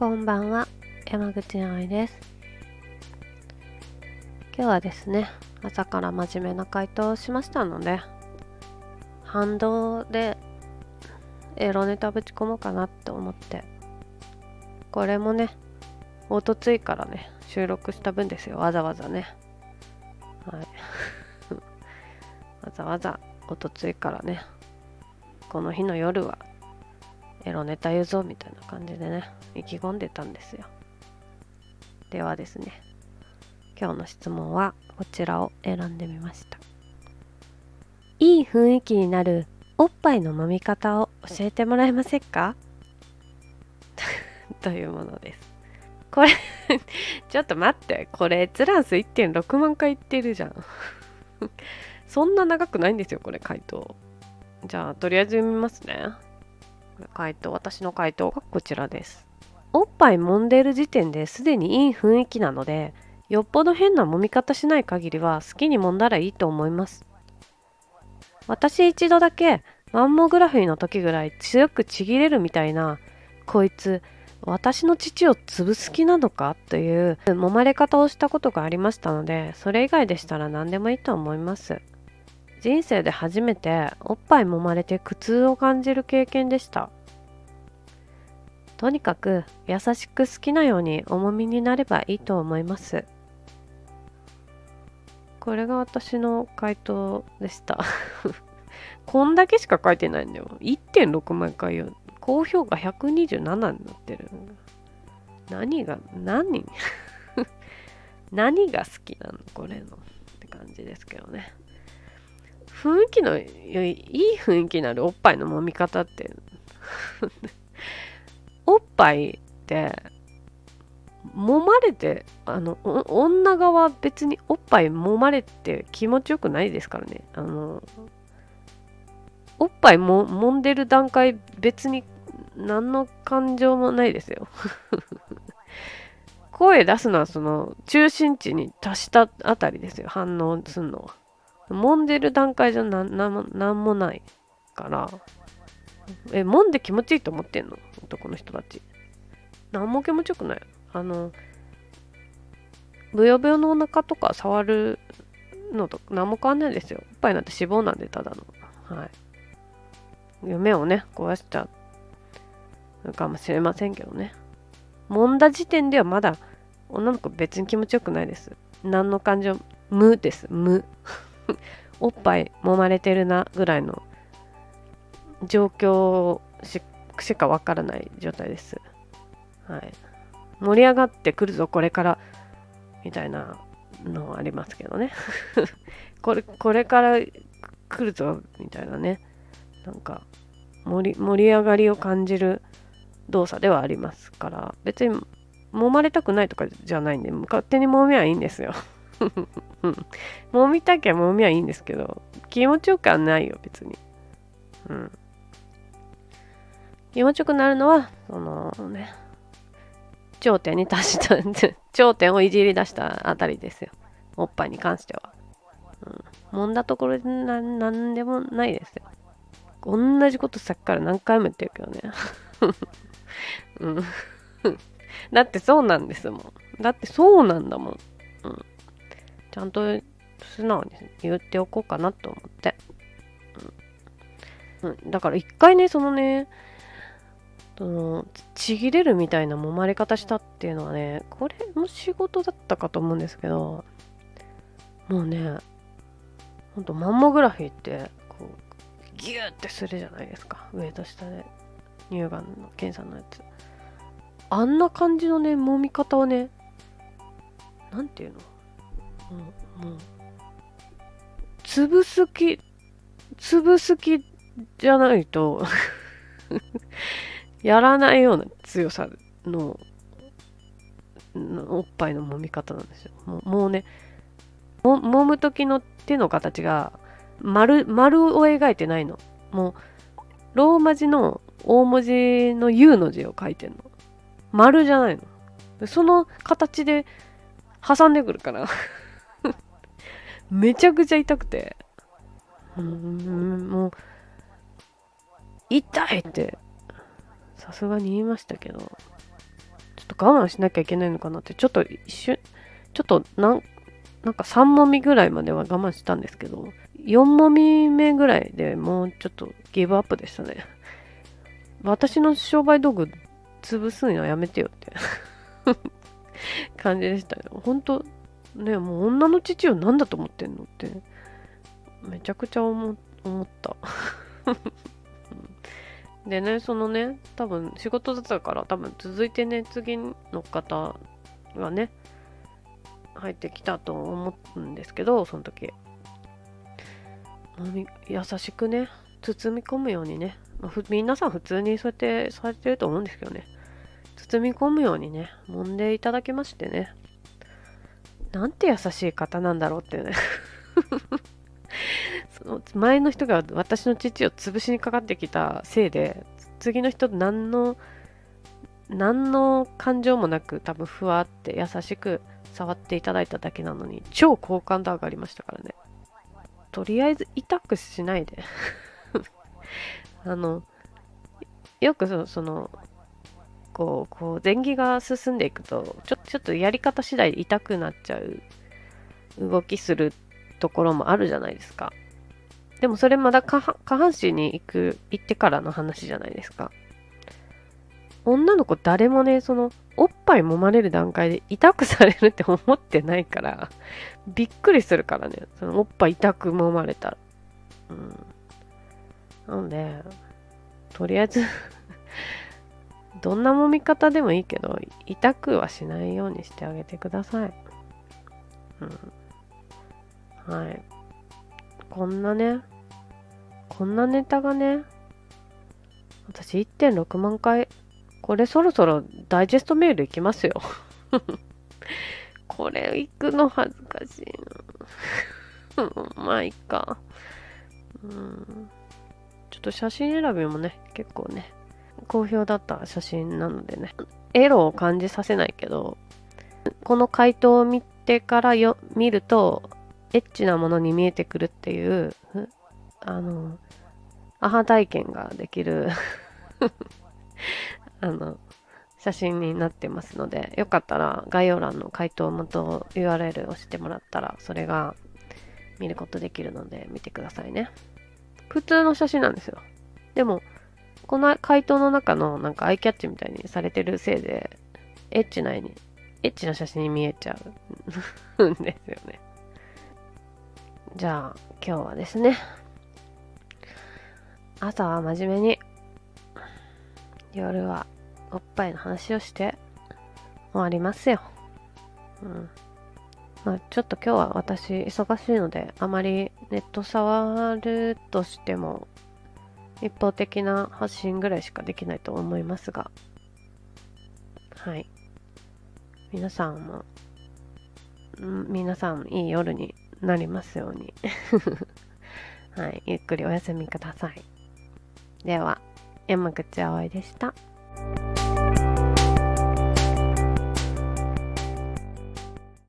こんばんは。山口葵です。今日はですね朝から真面目な回答をしましたので反動でエロネタぶち込もうかなって思ってこれもねおとついからね収録した分ですよ。わざわざね。はい。わざわざおとついからねこの日の夜はエロネタ言うぞみたいな感じでね意気込んでたんですよ。ではですね今日の質問はこちらを選んでみました。いい雰囲気になるおっぱいの揉み方を教えてもらえませんか？というものです。これ ちょっと待って。これ閲覧数1.6万回いってるじゃん。そんな長くないんですよこれ回答。じゃあとりあえず読みますね。回答私の回答がこちらです。おっぱい揉んでる時点ですでにいい雰囲気なのでよっぽど変な揉み方しない限りは好きに揉んだらいいと思います。私一度だけマンモグラフィーの時ぐらい強くちぎれるみたいなこいつ私の父を潰す気なのかという揉まれ方をしたことがありましたのでそれ以外でしたら何でもいいと思います。人生で初めておっぱい揉まれて苦痛を感じる経験でした。とにかく優しく好きなように重みになればいいと思います。これが私の回答でした。こんだけしか書いてないんだよ1.6万回よ高評価127になってる何が何 何が好きなの？これの。って感じですけどね。雰囲気のいい雰囲気のあるおっぱいの揉み方って。おっぱいって揉まれてあの女側別におっぱい揉まれて気持ちよくないですからね。あのおっぱいも揉んでる段階別に何の感情もないですよ。声出すのはその中心地に達したあたりですよ。反応するのは。揉んでる段階じゃななんもないから。え揉んで気持ちいいと思ってんの？男の人たち。何も気持ちよくない。あのブヨブヨのお腹とか触るのと何も変わんないですよ。おっぱいなんて脂肪なんでただの。はい。夢をね壊しちゃうかもしれませんけどね。揉んだ時点ではまだ女の子別に気持ちよくないです。何の感情無です。無。おっぱい揉まれてるなぐらいの状況ししかわからない状態です。はい。盛り上がってくるぞ、これから、みたいなのありますけどね。これ、これから来るぞ、みたいなね。なんか盛り、盛り上がりを感じる動作ではありますから、別に揉まれたくないとかじゃないんで、勝手に揉みはいいんですよ。揉みたきゃ揉みはいいんですけど、気持ちよくはないよ、別に。うん。気持ちよくなるのは、そのね、頂点に達した、頂点をいじり出したあたりですよ。おっぱいに関しては。うん。揉んだところでななんでもないですよ。同じことさっきから何回も言ってるけどね。うん。だってそうなんですもん。だってそうなんだもん。ちゃんと素直に言っておこうかなと思って。うん。うん、だから一回ね、そのね、そのちぎれるみたいな揉まれ方したっていうのはねこれも仕事だったかと思うんですけどもうねほんとマンモグラフィーってこうギューってするじゃないですか。上と下で。乳がんの検査のやつ。あんな感じのね揉み方をねなんていうの？もうもう潰す気潰す気じゃないと やらないような強さのおっぱいの揉み方なんですよ。もうもうねも、揉む時の手の形が丸、丸を描いてないの。もう、ローマ字の大文字の U の字を書いてんの。丸じゃないの。その形で挟んでくるから めちゃくちゃ痛くて。うん、もう、痛いって。さすがに言いましたけど、慢しなきゃいけないのかなって。ちょっと一瞬ちょっとなんなんか3もみぐらいまでは我慢したんですけど4もみ目ぐらいでもうちょっとギブアップでしたね。私の商売道具潰すのはやめてよって。感じでしたよ。本当ねもう女の父を何だと思ってんのってめちゃくちゃ思った。でねそのね多分仕事だったから多分続いてね次の方がね入ってきたと思うんですけどその時。優しくね包み込むようにね、まあ、皆さん普通にそうやってされてると思うんですけどね包み込むようにね揉んでいただきましてね。なんて優しい方なんだろうってね。その前の人が私の父を潰しにかかってきたせいで次の人何の何の感情もなく多分ふわって優しく触っていただいただけなのに超好感度上がりましたからね。とりあえず痛くしないで。あのよくそそのこうこう前儀が進んでいくとちょちょっとやり方次第で痛くなっちゃう動きするところもあるじゃないですか。でもそれまだ下半身に行く行ってからの話じゃないですか。女の子誰もねそのおっぱい揉まれる段階で痛くされるって思ってないからびっくりするからね。そのおっぱい痛く揉まれたうん。なのでとりあえずどんな揉み方でもいいけど痛くはしないようにしてあげてください。うん。はい。こんなねこんなネタがね私1.6万回これそろそろダイジェストメールいきますよ。これ行くの恥ずかしいな。まあいいか。うん。ちょっと写真選びもね、結構ね、好評だった写真なのでね、エロを感じさせないけど、この回答を見てからよ見ると、エッチなものに見えてくるっていう、あの、アハ体験ができる あの、写真になってますので、よかったら概要欄の回答元 URL を押してもらったら、それが見ることできるので見てくださいね。普通の写真なんですよ。でも、この回答の中のなんかアイキャッチみたいにされてるせいで、エッチな絵に、エッチな写真に見えちゃうんですよね。じゃあ、今日はですね、朝は真面目に、夜はおっぱいの話をして終わりますよ。うん。まあ、ちょっと今日は私忙しいので、あまりネット触るとしても、一方的な発信ぐらいしかできないと思いますが、はい。皆さんも、ん皆さんいい夜になりますように。はい。ゆっくりお休みください。では、山口葵でした。